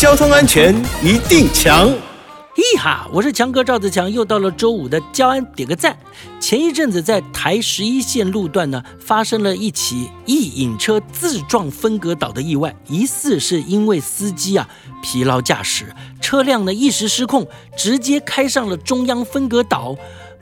交通安全一定强。嘿哈，我是强哥赵子强，又到了周五的交安点个赞。前一阵子在台十一线路段呢，发生了一起一引车自撞分隔岛的意外，疑似是因为司机啊疲劳驾驶，车辆呢一时失控，直接开上了中央分隔岛。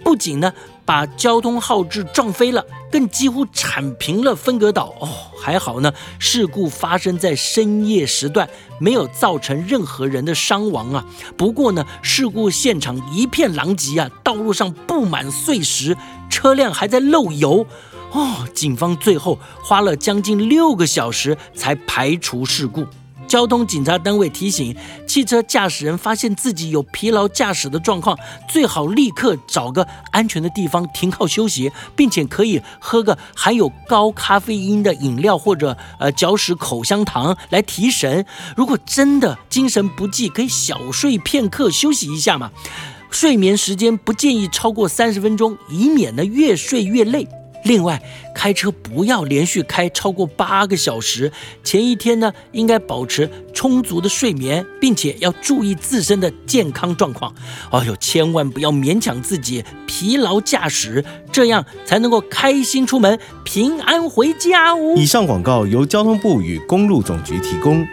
不仅呢把交通号志撞飞了，更几乎铲平了分隔岛。哦，还好呢，事故发生在深夜时段，没有造成任何人的伤亡啊。不过呢，事故现场一片狼藉啊，道路上布满碎石，车辆还在漏油。哦，警方最后花了将近六个小时才排除事故。交通警察单位提醒汽车驾驶人，发现自己有疲劳驾驶的状况，最好立刻找个安全的地方停靠休息，并且可以喝个含有高咖啡因的饮料或者呃嚼食口香糖来提神。如果真的精神不济，可以小睡片刻休息一下嘛。睡眠时间不建议超过三十分钟，以免呢越睡越累。另外，开车不要连续开超过八个小时。前一天呢，应该保持充足的睡眠，并且要注意自身的健康状况。哎呦，千万不要勉强自己疲劳驾驶，这样才能够开心出门，平安回家哦。以上广告由交通部与公路总局提供。